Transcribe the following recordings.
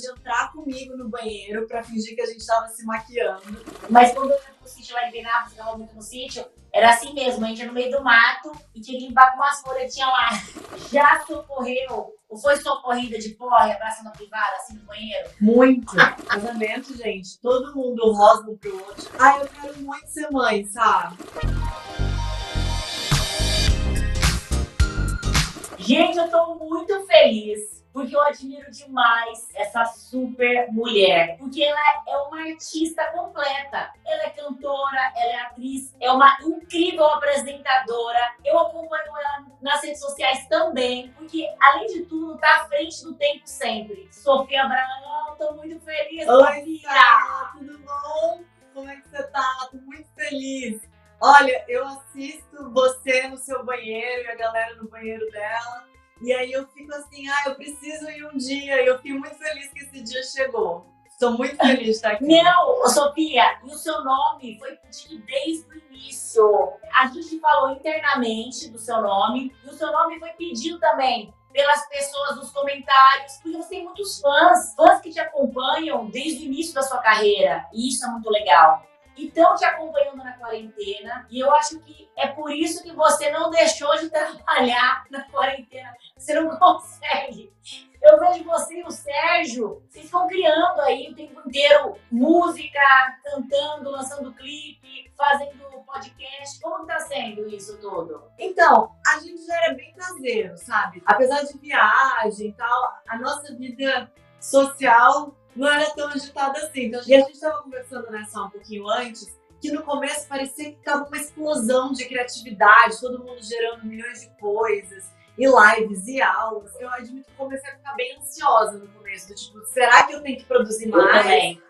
de entrar comigo no banheiro pra fingir que a gente tava se maquiando. Mas quando eu ia pro sítio lá em Penápolis, ficava muito no sítio, era assim mesmo, a gente ia no meio do mato e tinha que limpar com umas folhas que tinha lá. Já socorreu ou foi socorrida de porra e abraço na privada, assim, no banheiro? Muito. Casamento, gente, todo mundo rosa um pro outro. Ai, eu quero muito ser mãe, sabe? Gente, eu tô muito feliz porque eu admiro demais essa super mulher, porque ela é uma artista completa. Ela é cantora, ela é atriz, é uma incrível apresentadora. Eu acompanho ela nas redes sociais também, porque além de tudo, tá à frente do tempo sempre. Sofia Abraão, tô muito feliz, Oi! Sá, tudo bom? Como é que você tá? Tô muito feliz. Olha, eu assisto você no seu banheiro e a galera no banheiro dela. E aí eu fico assim, ah, eu preciso ir um dia. E eu fico muito feliz que esse dia chegou. Estou muito feliz de estar aqui. Não, Sofia, e o seu nome foi pedido desde o início. A gente falou internamente do seu nome, e o seu nome foi pedido também pelas pessoas nos comentários, porque você tem muitos fãs, fãs que te acompanham desde o início da sua carreira, e isso é muito legal. E estão te acompanhando na quarentena, e eu acho que é por isso que você não deixou de trabalhar na quarentena. Você não consegue. Eu vejo você e o Sérgio, vocês estão criando aí o tempo inteiro música, cantando, lançando clipe, fazendo podcast. Como que tá sendo isso tudo? Então, a gente já era bem caseiro, sabe? Apesar de viagem e tal, a nossa vida social não era tão agitada assim. Então, e a gente estava conversando né, só um pouquinho antes, que no começo parecia que tava uma explosão de criatividade, todo mundo gerando milhões de coisas, e lives, e aulas. Eu admito que comecei a ficar bem ansiosa no começo, do tipo, será que eu tenho que produzir Eu mais? também.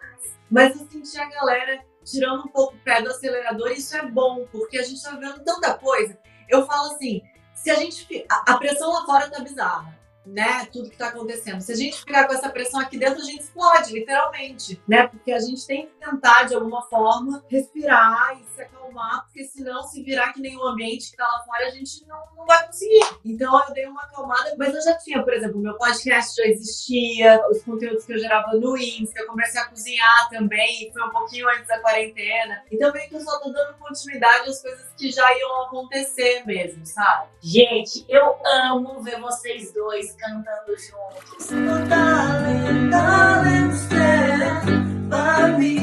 Mas eu senti a galera tirando um pouco o pé do acelerador, e isso é bom, porque a gente tá vendo tanta coisa. Eu falo assim, se a gente. a pressão lá fora tá bizarra, né? Tudo que tá acontecendo. Se a gente ficar com essa pressão aqui dentro, a gente explode, literalmente, né? Porque a gente tem que tentar, de alguma forma, respirar e se acalmar, porque senão, se virar que nem o ambiente que tá lá fora, a gente não, não vai conseguir. Então, eu dei uma acalmada, mas eu já tinha, por exemplo, meu podcast já existia, os conteúdos que eu gerava no Insta, eu comecei a cozinhar também, foi um pouquinho antes da quarentena. Então, meio que eu só tô dando continuidade às coisas que já iam acontecer mesmo, sabe? Gente, eu amo ver vocês dois cantando juntos. Me.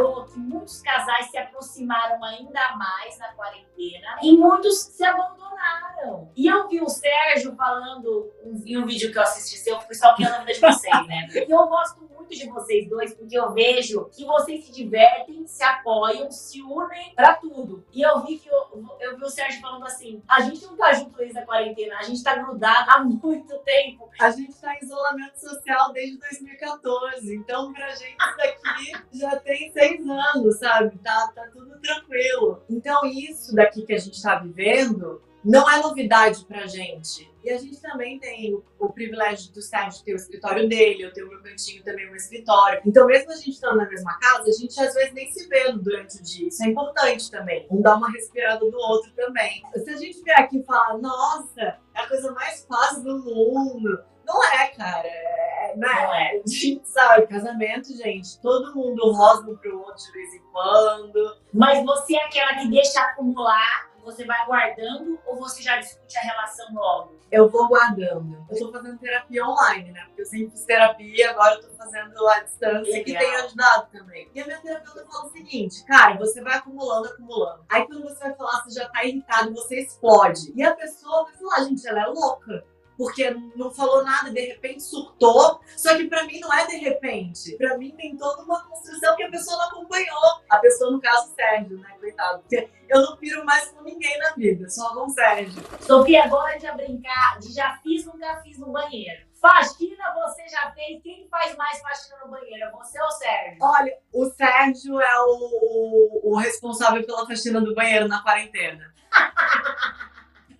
Oh, que muitos casais se aproximaram ainda mais na quarentena e muitos se abandonaram. E eu vi o Sérgio falando em um vídeo que eu assisti seu, eu fui stalkeando a vida de vocês, né? E eu gosto muito de vocês dois, porque eu vejo que vocês se divertem, se apoiam, se unem pra tudo. E eu vi que eu, eu vi o Sérgio falando assim: a gente não tá junto desde a quarentena, a gente tá grudado há muito tempo. A gente tá em isolamento social desde 2014, então pra gente isso daqui já tem seis anos, sabe? Tá, tá tudo tranquilo. Então isso daqui que a gente tá vivendo não é novidade pra gente. E a gente também tem o, o privilégio do Sérgio ter o escritório dele, eu tenho o meu cantinho também, o meu escritório. Então mesmo a gente estando na mesma casa, a gente às vezes nem se vê durante o dia. Isso é importante também. Um dá uma respirada do outro também. Se a gente vier aqui e falar, nossa, é a coisa mais fácil do mundo, não é, cara. É, né? Não é? A gente sabe, casamento, gente, todo mundo rosna um pro outro de vez em quando. Mas você é aquela que deixa acumular, você vai guardando ou você já discute a relação logo? Eu vou guardando. Eu tô fazendo terapia online, né? Porque eu sempre fiz terapia, agora eu tô fazendo à distância, que Legal. tem ajudado também. E a minha terapeuta fala o seguinte, cara, você vai acumulando, acumulando. Aí quando você vai falar, você já tá irritado, você explode. E a pessoa vai falar, gente, ela é louca. Porque não falou nada, de repente surtou. Só que pra mim não é de repente. Pra mim tem toda uma construção que a pessoa não acompanhou. A pessoa, no caso, Sérgio, né? Coitado. Porque eu não piro mais com ninguém na vida, só com o Sérgio. Sofia, agora de a brincar, de já fiz, nunca fiz no banheiro. Faxina você já fez? Quem faz mais faxina no banheiro? É você ou o Sérgio? Olha, o Sérgio é o, o, o responsável pela faxina do banheiro na quarentena.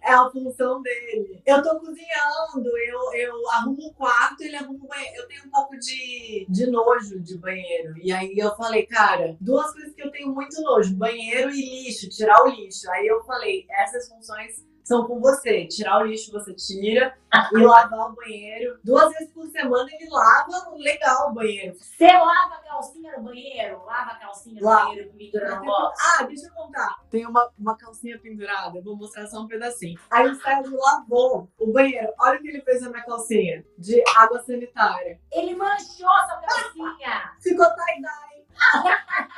É a função dele. Eu tô cozinhando, eu, eu arrumo o quarto, ele arruma o banheiro. Eu tenho um pouco de, de nojo de banheiro. E aí eu falei, cara, duas coisas que eu tenho muito nojo: banheiro e lixo, tirar o lixo. Aí eu falei, essas funções são com você. Tirar o lixo você tira e lavar o banheiro. Duas vezes por semana ele lava legal o banheiro. Você lava a calcinha no banheiro? Lava a calcinha no Lava. banheiro pendura no Tem- box? Ah, deixa eu contar. Tem uma, uma calcinha pendurada, eu vou mostrar só um pedacinho. Aí o Sérgio lavou o banheiro. Olha o que ele fez na minha calcinha de água sanitária. Ele manchou essa calcinha. Ficou tie-dye.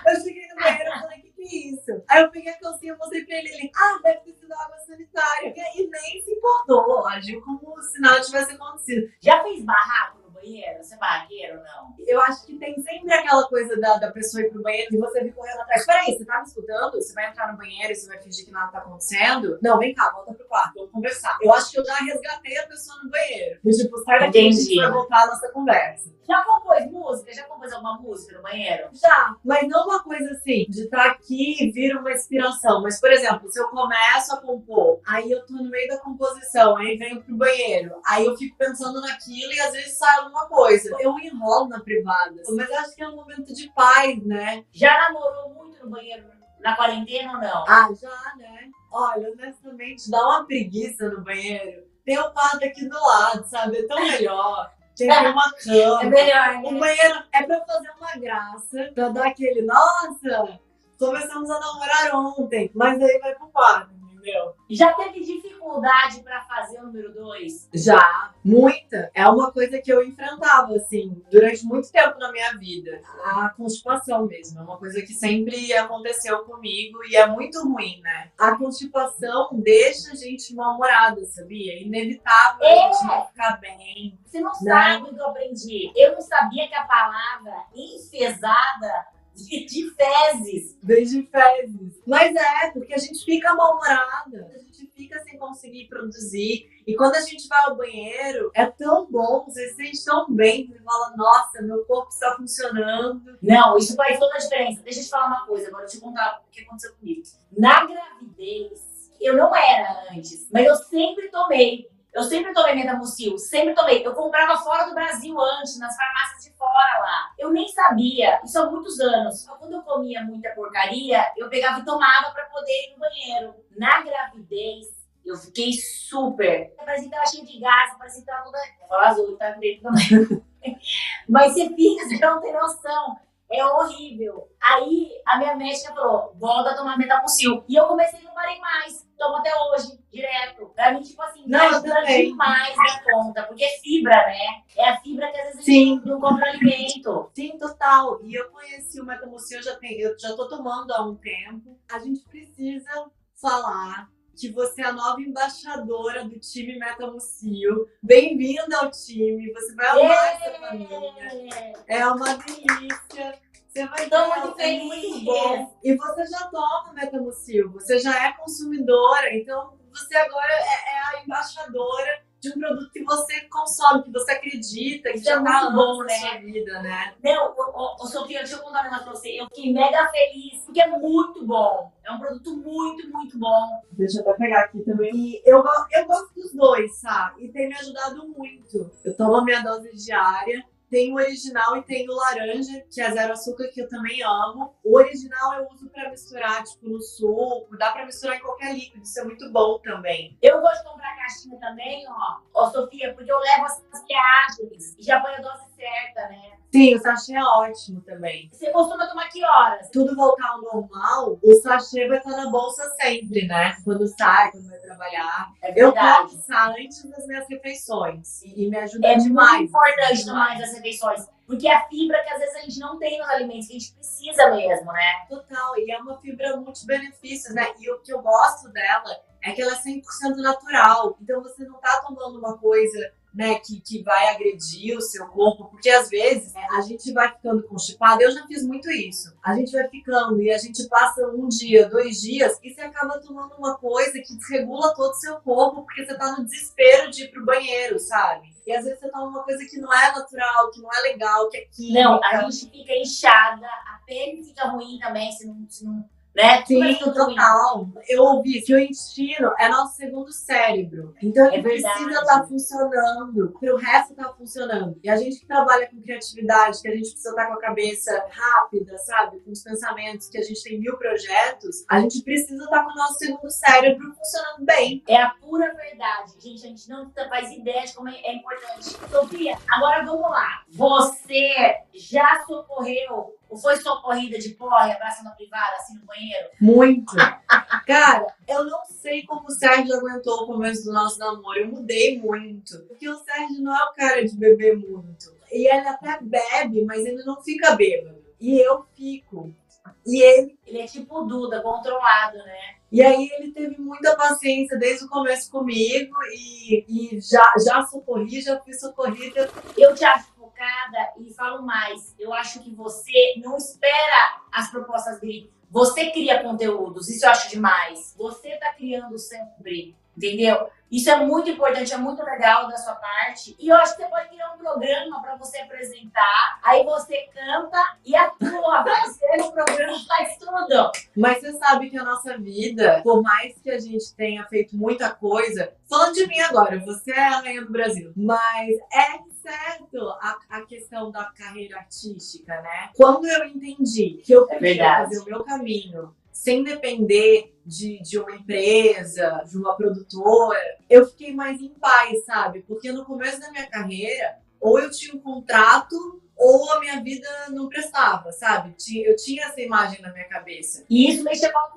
Eu cheguei no banheiro e falei, que que é isso? Aí eu peguei a calcinha mostrei pra ele. Ele, ah, deve ter sido água sanitária. E nem se importou. Agiu como se nada tivesse acontecido. Já fez barraco banheiro? Você é barraqueiro ou não? Eu acho que tem sempre aquela coisa da, da pessoa ir pro banheiro e você vir correndo atrás. Peraí, você tá me escutando? Você vai entrar no banheiro e você vai fingir que nada tá acontecendo? Não, vem cá, volta pro quarto, vamos conversar. Eu acho que eu já resgatei a pessoa no banheiro. Do tipo, sai daqui, a gente vai voltar a nossa conversa. Já compôs música? Já compôs alguma música no banheiro? Já, mas não uma coisa assim, de estar aqui e vir uma inspiração. Mas, por exemplo, se eu começo a compor, aí eu tô no meio da composição, aí venho pro banheiro, aí eu fico pensando naquilo e às vezes sai alguma coisa. Eu enrolo na privada, mas acho que é um momento de paz, né? Já namorou muito no banheiro na quarentena ou não? Ah, já, né? Olha, honestamente, dá uma preguiça no banheiro. Tem o quarto aqui do lado, sabe? É tão melhor. Tem uma cama. melhor, O banheiro é pra fazer uma graça, pra dar aquele, nossa, começamos a namorar ontem, mas aí vai pro quarto, entendeu? Já teve dificuldade pra fazer o número 2? Já, muita. É uma coisa que eu enfrentava, assim, durante muito tempo na minha vida. A constipação mesmo, é uma coisa que sempre aconteceu comigo e é muito ruim, né? A constipação deixa a gente mal-humorada, sabia? É inevitável É. a gente não ficar bem. Você não Né? sabe o que eu aprendi. Eu não sabia que a palavra enfesada de, de fezes. Desde fezes. Mas é, porque a gente fica mal-humorada, a gente fica sem conseguir produzir. E quando a gente vai ao banheiro, é tão bom, você se sente tão bem, você fala, nossa, meu corpo está funcionando. Não, isso faz toda a diferença. Deixa eu te falar uma coisa, agora eu te contar o que aconteceu comigo. Na gravidez, eu não era antes, mas eu sempre tomei. Eu sempre tomei metamucil, sempre tomei. Eu comprava fora do Brasil antes, nas farmácias de fora lá. Eu nem sabia, isso há muitos anos. Então, Quando eu comia muita porcaria, eu pegava e tomava pra poder ir no banheiro. Na gravidez, eu fiquei super. Parecia que tava cheio de gás, parecia que tava toda. Vou falar azul, tá dentro também. Mas você fica, você não tem noção. É horrível. Aí a minha médica falou: volta a tomar metamucil. E eu comecei e não parei mais. Tomo até hoje, direto. Pra mim, tipo assim, Não, ajuda demais da conta. Porque é fibra, né? É a fibra que às vezes Sim. a gente não compra alimento. Sim, total. E eu conheci o Metamucil, eu já, tenho, eu já tô tomando há um tempo. A gente precisa falar que você é a nova embaixadora do time Metamucil. Bem-vinda ao time, você vai amar essa família. É uma delícia. Você vai ver, muito feliz. muito bom. E você já toma Metamucil, você já é consumidora, então você agora é, é a embaixadora de um produto que você consome, que você acredita, que Isso já é tá bom, na né? sua vida, né? Ô, ô, Sofia, deixa eu contar um negócio pra você. Eu fiquei mega feliz, porque é muito bom. É um produto muito, muito bom. Deixa eu até pegar aqui também. E eu, eu gosto dos dois, sabe? E tem me ajudado muito. Eu tomo a minha dose diária. Tem o original e tem o laranja, que é zero açúcar, que eu também amo. O original eu uso pra misturar, tipo, no suco. Dá pra misturar em qualquer líquido. Isso é muito bom também. Eu gosto de comprar caixinha também, ó. Ô, Sofia, porque eu levo as viagens e já põe a dose certa, né? Sim, o sachê é ótimo também. Você costuma tomar que horas? Tudo voltar ao normal, o sachê vai estar na bolsa sempre, né? Quando sai, quando vai trabalhar. É Eu verdade. tomo chá antes das minhas refeições. E me ajuda É demais. muito importante tomar as refeições. Porque é a fibra que às vezes a gente não tem nos alimentos, que a gente precisa mesmo, né? Total, e é uma fibra multibenefícios, né? E o que eu gosto dela é que ela é 100% natural. Então você não tá tomando uma coisa, né, que, que vai agredir o seu corpo, porque às vezes né, a gente vai ficando constipado. Eu já fiz muito isso. A gente vai ficando e a gente passa um dia, dois dias, e você acaba tomando uma coisa que desregula todo o seu corpo, porque você tá no desespero de ir pro banheiro, sabe? E às vezes você toma uma coisa que não é natural, que não é legal, que é química. Não, a gente fica inchada, a pele fica ruim também se não, se não né? Sim, total. Eu ouvi que o intestino é nosso segundo cérebro. Então ele É precisa estar funcionando para o resto estar funcionando. E a gente que trabalha com criatividade, que a gente precisa estar com a cabeça rápida, sabe? Com os pensamentos, que a gente tem mil projetos, a gente precisa estar com o nosso segundo cérebro funcionando bem. É a pura verdade. Gente, a gente não faz ideia de como é, é importante. Sofia, agora vamos lá. Você já socorreu ou foi socorrida de porra abraço na privada, assim, no banheiro? Muito. Cara, eu não sei como o Sérgio aguentou o começo do nosso namoro. Eu mudei muito. Porque o Sérgio não é o cara de beber muito. E ele até bebe, mas ele não fica bêbado. E eu fico. E ele. Ele é tipo o Duda, controlado, né? E aí ele teve muita paciência desde o começo comigo e, e já, já socorri, já fui socorrida. Eu te acho e falo mais. Eu acho que você não espera as propostas dele. Você cria conteúdos, isso eu acho demais. Você tá criando sempre, entendeu? Isso é muito importante, é muito legal da sua parte. E eu acho que você pode criar um programa para você apresentar. Aí você canta e atua, vai ser o programa, faz tudo. Mas você sabe que a nossa vida, por mais que a gente tenha feito muita coisa, falando de mim agora, você é a rainha do Brasil, mas é certo a, a questão da carreira artística, né? Quando eu entendi que eu É podia verdade. fazer o meu caminho sem depender de, de uma empresa, de uma produtora, eu fiquei mais em paz, sabe? Porque no começo da minha carreira, ou eu tinha um contrato, ou a minha vida não prestava, sabe? Eu tinha essa imagem na minha cabeça. E isso mexe com a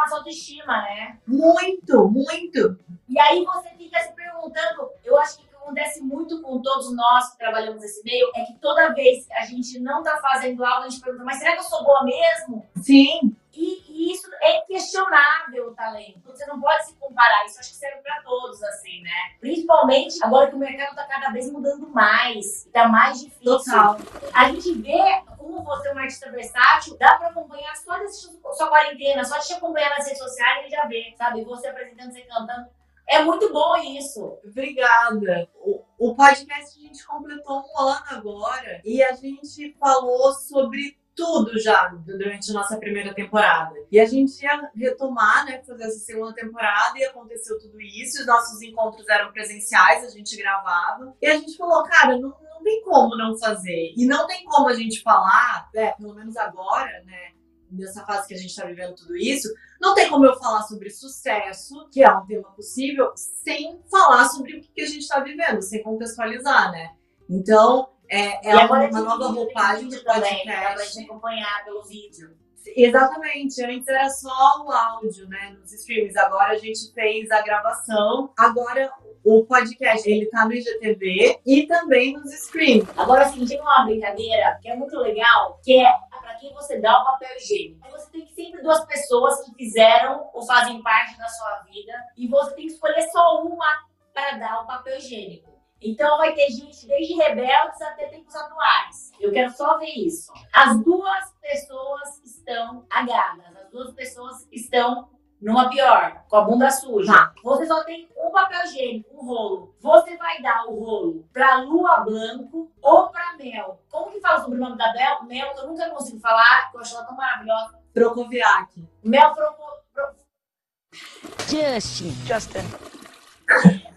nossa autoestima, né? Muito, muito. E aí você fica se perguntando, eu acho que acontece muito com todos nós que trabalhamos nesse meio é que toda vez que a gente não tá fazendo algo, a gente pergunta, mas será que eu sou boa mesmo? Sim, E, e isso é questionável o talento. Você não pode se comparar, isso acho que serve pra todos, assim, né? Principalmente agora que o mercado tá cada vez mudando mais, tá mais difícil. total. A gente vê como você é uma artista versátil, dá pra acompanhar só desse sua quarentena, só te acompanhar nas redes sociais, ele já vê, sabe? Você apresentando, você cantando. É muito bom isso. Obrigada. O, o podcast a gente completou um ano agora e a gente falou sobre tudo já durante nossa primeira temporada. E a gente ia retomar, né, fazer essa segunda temporada e aconteceu tudo isso. Os nossos encontros eram presenciais, a gente gravava. E a gente falou, cara, não, não tem como não fazer. E não tem como a gente falar, né, pelo menos agora, né, nessa fase que a gente está vivendo tudo isso, não tem como eu falar sobre sucesso, que é um tema possível, sem falar sobre o que a gente está vivendo, sem contextualizar, né? Então, é, é agora uma, tem nova roupagem também, né, podcast. gente acompanhar pelo vídeo. Exatamente, antes era só o áudio, né, nos streams. Agora a gente fez a gravação. Agora o podcast, ele tá no IGTV e também nos streams. Agora, assim, tem uma brincadeira que é muito legal, que é pra quem você dá o papel higiênico. Você tem que sempre duas pessoas que fizeram ou fazem parte da sua vida e você tem que escolher só uma para dar o papel higiênico. Então vai ter gente desde rebeldes até tempos atuais. Eu quero só ver isso. As duas pessoas estão agadas, as duas pessoas estão numa pior, com a bunda suja. Tá. Você só tem um papel higiênico, um rolo. Você vai dar o rolo pra Lua Blanco ou pra Mel. Como que fala o sobrenome da Mel? Mel, que eu nunca consigo falar, porque eu acho ela tão maravilhosa. Procoviac. Mel Proco... Pro... Justin. Justin.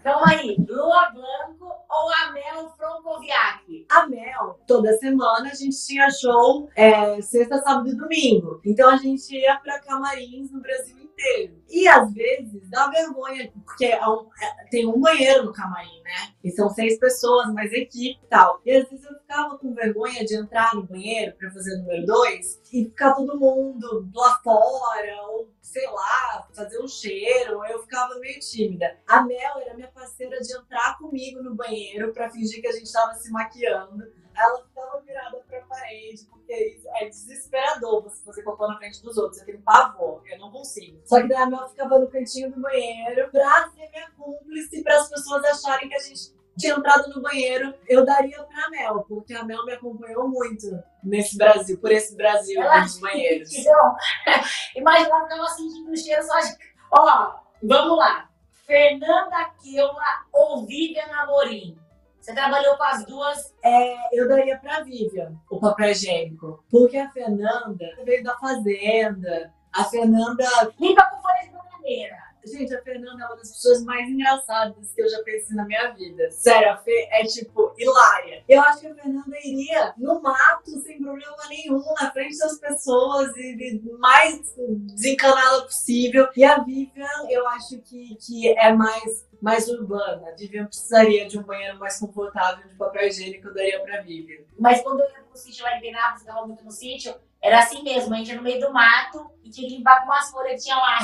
Calma aí. Lua Blanco ou a Mel Francoviac? A Mel, toda semana a gente tinha show é, sexta, sábado e domingo. Então a gente ia pra camarins no Brasil inteiro. E às vezes dá vergonha, porque é um- é- tem um banheiro no camarim, né? E são seis pessoas, mais equipe e tal. E às vezes eu ficava com vergonha de entrar no banheiro pra fazer o número dois e ficar todo mundo lá fora, ou sei lá, fazer um cheiro. Eu ficava meio tímida. A Mel era minha parceira de entrar comigo no banheiro pra fingir que a gente tava se maquiando. Ela ficava virada pra parede, porque é desesperador você fazer cocô na frente dos outros. Eu tenho pavor, eu não consigo. Só que daí a Mel ficava no cantinho do banheiro pra ser minha cúmplice, para as pessoas acharem que a gente tinha entrado no banheiro. Eu daria pra Mel, porque a Mel me acompanhou muito nesse Brasil, por esse Brasil Ela dos banheiros. Imagina ela ficava sentindo o cheiro só de. Ó, vamos lá. Fernanda Keula ou Vivian Amorim? Você trabalhou com as duas. É, eu daria pra Vivian o papel higiênico. Porque a Fernanda veio da fazenda, A Fernanda. Limpa com folha de bananeira. Gente, a Fernanda é uma das pessoas mais engraçadas que eu já pensei na minha vida. Sério, a Fê é tipo hilária. Eu acho que a Fernanda iria no mato sem problema nenhum, na frente das pessoas e, e mais desencanada possível. E a Vivian, eu acho que, que é mais mais urbana. A Vivian precisaria de um banheiro mais confortável de papel higiênico, eu daria pra Vivian. Mas quando eu ia pro sítio lá em Penápolis, ficava muito no sítio, era assim mesmo, a gente ia no meio do mato e tinha que limpar com umas folhas que tinha lá.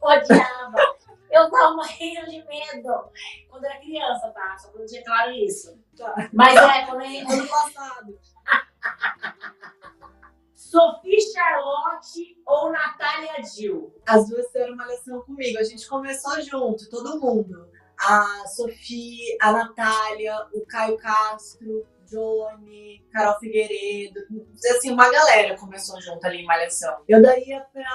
Odiava. Eu tava morrendo de medo. Quando era criança, tá? Só pra deixar claro isso. Tá. Mas é, quando eu... Ano passado. Sophie Charlotte ou Natália Jill? As duas fizeram uma lição comigo. A gente começou junto, todo mundo. A Sofia, a Natália, o Caio Castro, Johnny, Carol Figueiredo. Assim, uma galera começou junto ali em Malhação. Eu daria pra.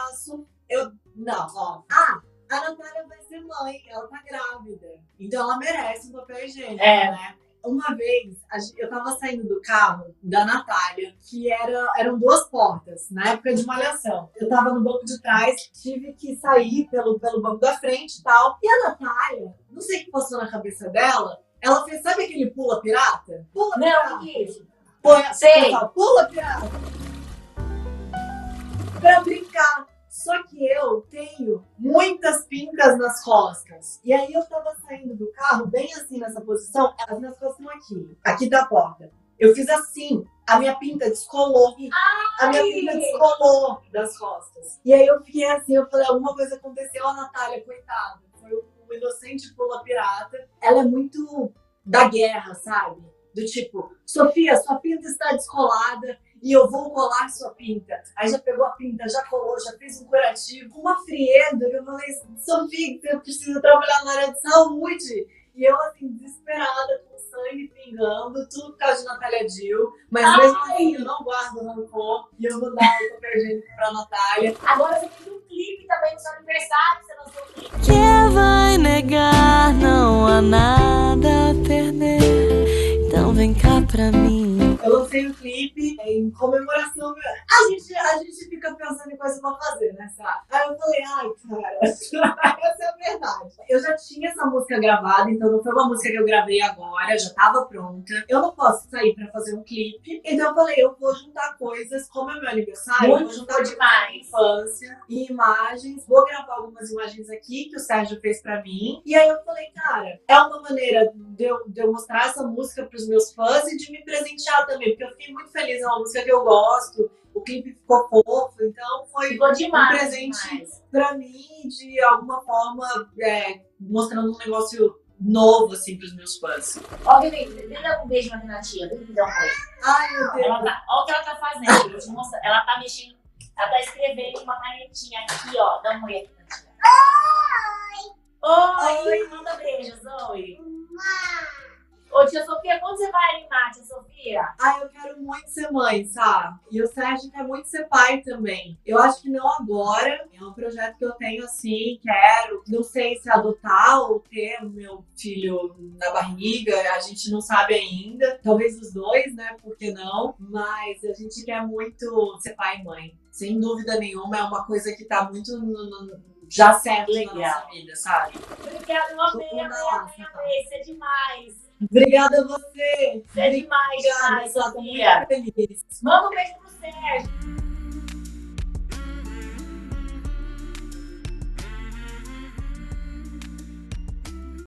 Eu, não, ó. Ah, a Natália vai ser mãe, ela tá grávida. Então ela merece um papel higiênico, É. né? Uma vez, eu tava saindo do carro da Natália, que era, eram duas portas, na época de malhação. Eu tava no banco de trás, tive que sair pelo, pelo banco da frente e tal. E a Natália, não sei o que passou na cabeça dela, ela fez, sabe aquele pula pirata? Pula Não, pirata. o que é isso? Põe, Sei. pula pirata. Pra brincar. Só que eu tenho muitas pincas nas costas. E aí eu tava saindo do carro, bem assim nessa posição, as minhas costas estão aqui, aqui da porta. Eu fiz assim, a minha pinta descolou. A minha Ai! pinta descolou das costas. E aí eu fiquei assim, eu falei, alguma coisa aconteceu, a Natália, coitada. Foi um inocente pula pirata. Ela é muito da guerra, sabe? Do tipo, Sofia, sua pinta está descolada e eu vou colar sua pinta. Aí já pegou a pinta, já colou, já fez um curativo, uma frieza. Eu falei, Sofia, eu preciso trabalhar na área de saúde. E eu, assim, desesperada, com sangue pingando, tudo por causa de Natália Dill. Mas Ai! mesmo assim, eu não guardo rancor e eu vou dar o papel higiênico pra Natália. Agora você fez um clipe também no seu aniversário, você lançou um clipe. Quem vai negar? Não há nada a perder. Então vem cá pra mim. Eu lancei um clipe em comemoração. A gente, a gente fica pensando em coisa pra fazer, né, sabe? Aí eu falei, ai, cara, essa é a verdade. Eu já tinha essa música gravada, então não foi uma música que eu gravei agora, já tava pronta. Eu não posso sair pra fazer um clipe. Então eu falei, eu vou juntar coisas, como é meu aniversário, eu vou Muito juntar demais. infância e imagens. Vou gravar algumas imagens aqui que o Sérgio fez pra mim. E aí eu falei, cara, é uma maneira de eu, de eu mostrar essa música pros meus fãs e de me presentear também, porque eu fiquei muito feliz, é uma música que eu gosto. O clipe ficou fofo, então foi Ficou demais. Um presente. demais. pra mim, de alguma forma, é, mostrando um negócio novo, assim, pros meus fãs. Ó, Vivi, dê um beijo na Renatinha. Vem me dar um beijo. Ai, meu Deus. Ela tá, ó o que ela tá fazendo. Vou te mostrar. Ela tá mexendo. Ela tá escrevendo uma canetinha aqui, ó. Dá um oi aqui, Renatinha. Oi! Oi! Manda beijos, oi. Ô, tia Sofia, quando você vai animar, tia Sofia? Ai, eu quero muito ser mãe, sabe? E o Sérgio quer muito ser pai também. Eu acho que não agora. É um projeto que eu tenho assim, quero. Não sei se adotar ou ter o meu filho na barriga. A gente não sabe ainda. Talvez os dois, né? Por que não? Mas a gente quer muito ser pai e mãe. Sem dúvida nenhuma, é uma coisa que tá muito no- no- já certo na Legal. nossa vida, sabe? Obrigada, eu amei, amei, amei, amei. Você é demais. Obrigada a você. É demais, Obrigada, feliz. Manda um beijo pro Sérgio.